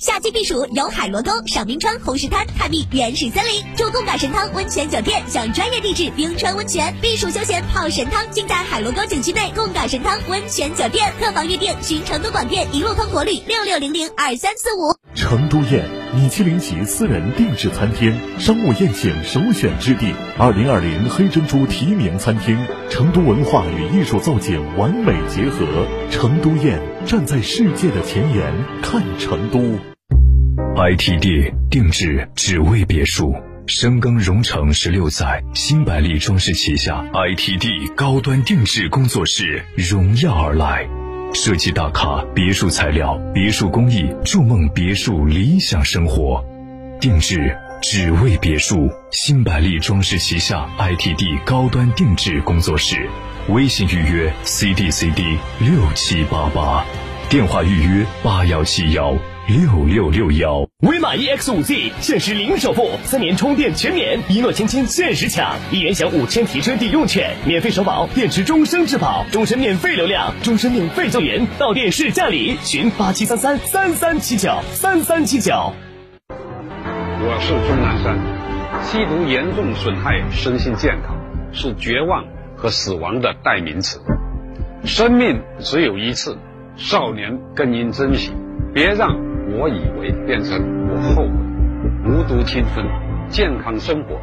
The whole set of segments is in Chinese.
夏季避暑游海螺沟、赏冰川、红石滩，探秘原始森林，住贡嘎神汤温泉酒店，享专业地质冰川温泉，避暑休闲泡神汤，尽在海螺沟景区内贡嘎神汤温泉酒店。客房预订寻成都广电一路通国旅六六零零二三四五。成都宴米其林级私人定制餐厅，商务宴请首选之地。二零二零黑珍珠提名餐厅，成都文化与艺术造景完美结合。成都宴站在世界的前沿，看成都。ITD 定制只为别墅，深耕蓉城十六载，新百利装饰旗下 ITD 高端定制工作室荣耀而来，设计大咖，别墅材料，别墅工艺，筑梦别墅理想生活，定制只为别墅，新百丽装饰旗下 ITD 高端定制工作室，微信预约 CDCD 六七八八，电话预约八幺七幺。六六六幺，威马 EX 五 G 限时零首付，三年充电全免，一诺千金限时抢，一元享五千提车抵用券，免费首保，电池终身质保，终身免费流量，终身免费救援，到店试驾礼，询八七三三三三七九三三七九。我是钟南山，吸毒严重损害身心健康，是绝望和死亡的代名词。生命只有一次，少年更应珍惜，别让。我以为变成我后悔，无毒青春，健康生活。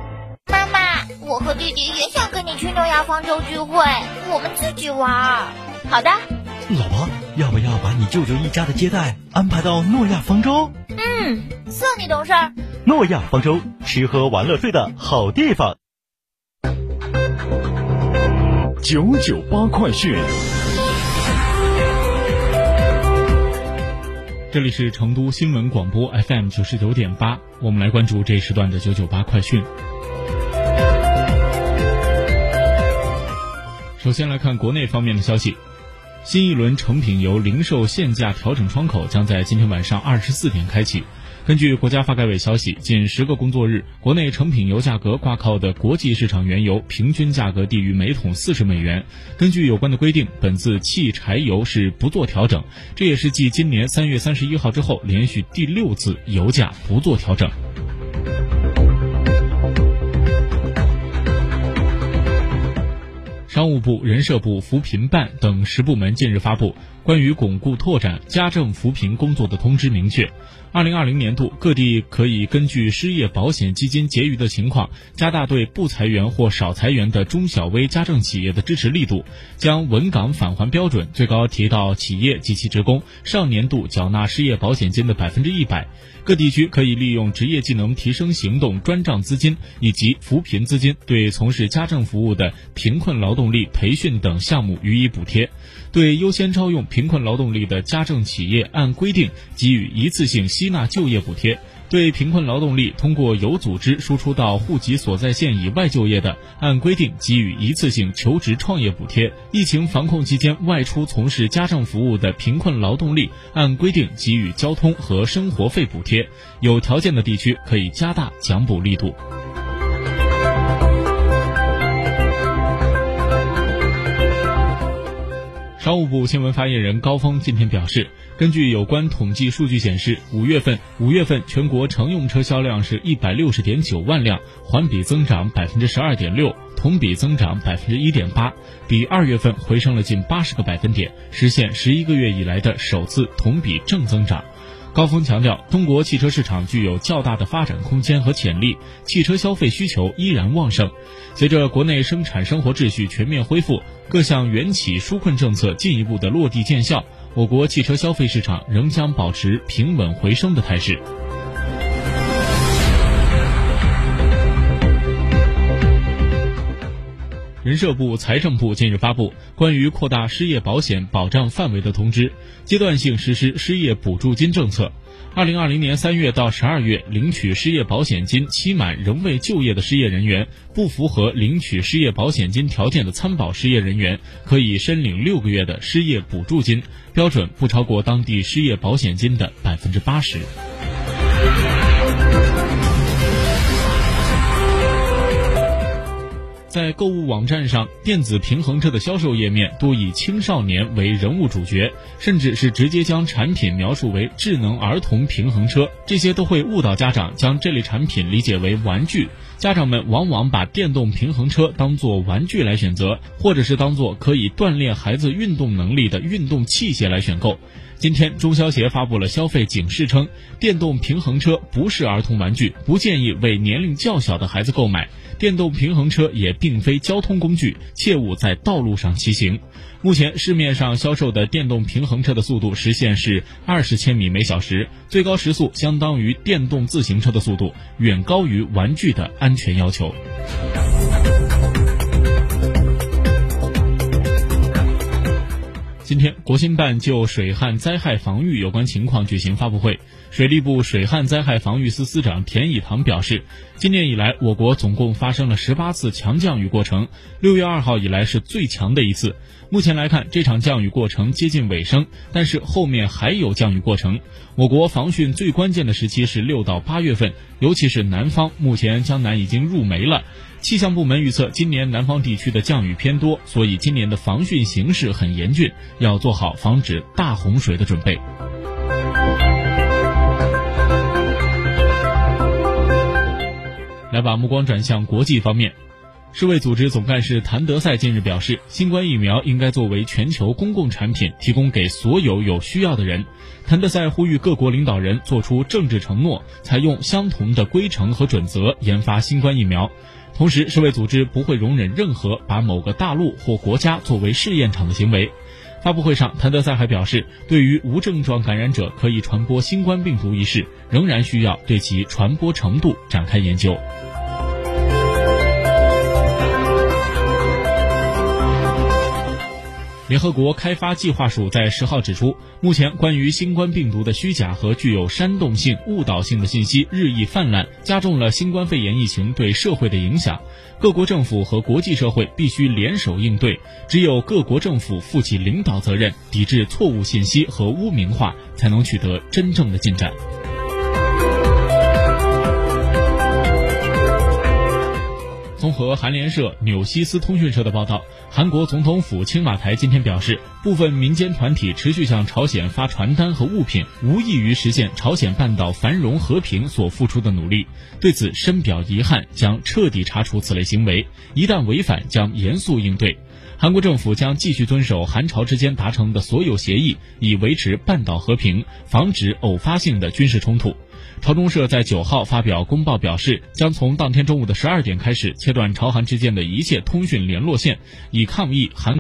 妈妈，我和弟弟也想跟你去诺亚方舟聚会，我们自己玩。好的。老婆，要不要把你舅舅一家的接待安排到诺亚方舟？嗯，算你懂事儿。诺亚方舟，吃喝玩乐睡的好地方。九九八快讯。这里是成都新闻广播 FM 九十九点八，我们来关注这一时段的九九八快讯。首先来看国内方面的消息，新一轮成品油零售限价调整窗口将在今天晚上二十四点开启。根据国家发改委消息，近十个工作日，国内成品油价格挂靠的国际市场原油平均价格低于每桶四十美元。根据有关的规定，本次汽柴油是不做调整，这也是继今年三月三十一号之后，连续第六次油价不做调整。商务部、人社部、扶贫办等十部门近日发布关于巩固拓展家政扶贫工作的通知，明确，二零二零年度各地可以根据失业保险基金结余的情况，加大对不裁员或少裁员的中小微家政企业的支持力度，将稳岗返还标准最高提到企业及其职工上年度缴纳失业保险金的百分之一百。各地区可以利用职业技能提升行动专账资金以及扶贫资金，对从事家政服务的贫困劳动力培训等项目予以补贴。对优先招用贫困劳动力的家政企业，按规定给予一次性吸纳就业补贴。对贫困劳动力通过有组织输出到户籍所在县以外就业的，按规定给予一次性求职创业补贴；疫情防控期间外出从事家政服务的贫困劳动力，按规定给予交通和生活费补贴。有条件的地区可以加大奖补力度。商务部新闻发言人高峰今天表示，根据有关统计数据显示，五月份五月份全国乘用车销量是一百六十点九万辆，环比增长百分之十二点六，同比增长百分之一点八，比二月份回升了近八十个百分点，实现十一个月以来的首次同比正增长。高峰强调，中国汽车市场具有较大的发展空间和潜力，汽车消费需求依然旺盛。随着国内生产生活秩序全面恢复，各项援企纾困政策进一步的落地见效，我国汽车消费市场仍将保持平稳回升的态势。人社部、财政部近日发布关于扩大失业保险保障范围的通知，阶段性实施失业补助金政策。二零二零年三月到十二月领取失业保险金期满仍未就业的失业人员，不符合领取失业保险金条件的参保失业人员，可以申领六个月的失业补助金，标准不超过当地失业保险金的百分之八十。在购物网站上，电子平衡车的销售页面多以青少年为人物主角，甚至是直接将产品描述为智能儿童平衡车，这些都会误导家长将这类产品理解为玩具。家长们往往把电动平衡车当作玩具来选择，或者是当做可以锻炼孩子运动能力的运动器械来选购。今天，中消协发布了消费警示，称电动平衡车不是儿童玩具，不建议为年龄较小的孩子购买。电动平衡车也并非交通工具，切勿在道路上骑行。目前市面上销售的电动平衡车的速度实现是二十千米每小时，最高时速相当于电动自行车的速度，远高于玩具的安全要求。今天，国新办就水旱灾害防御有关情况举行发布会。水利部水旱灾害防御司司长田以堂表示，今年以来，我国总共发生了十八次强降雨过程，六月二号以来是最强的一次。目前来看，这场降雨过程接近尾声，但是后面还有降雨过程。我国防汛最关键的时期是六到八月份，尤其是南方，目前江南已经入梅了。气象部门预测，今年南方地区的降雨偏多，所以今年的防汛形势很严峻，要做好防止大洪水的准备。来把目光转向国际方面。世卫组织总干事谭德赛近日表示，新冠疫苗应该作为全球公共产品，提供给所有有需要的人。谭德赛呼吁各国领导人做出政治承诺，采用相同的规程和准则研发新冠疫苗。同时，世卫组织不会容忍任何把某个大陆或国家作为试验场的行为。发布会上，谭德赛还表示，对于无症状感染者可以传播新冠病毒一事，仍然需要对其传播程度展开研究。联合国开发计划署在十号指出，目前关于新冠病毒的虚假和具有煽动性、误导性的信息日益泛滥，加重了新冠肺炎疫情对社会的影响。各国政府和国际社会必须联手应对，只有各国政府负起领导责任，抵制错误信息和污名化，才能取得真正的进展。综合韩联社、纽西斯通讯社的报道，韩国总统府青瓦台今天表示，部分民间团体持续向朝鲜发传单和物品，无异于实现朝鲜半岛繁荣和平所付出的努力。对此深表遗憾，将彻底查处此类行为，一旦违反，将严肃应对。韩国政府将继续遵守韩朝之间达成的所有协议，以维持半岛和平，防止偶发性的军事冲突。朝中社在九号发表公报表示，将从当天中午的十二点开始切断朝韩之间的一切通讯联络线，以抗议韩。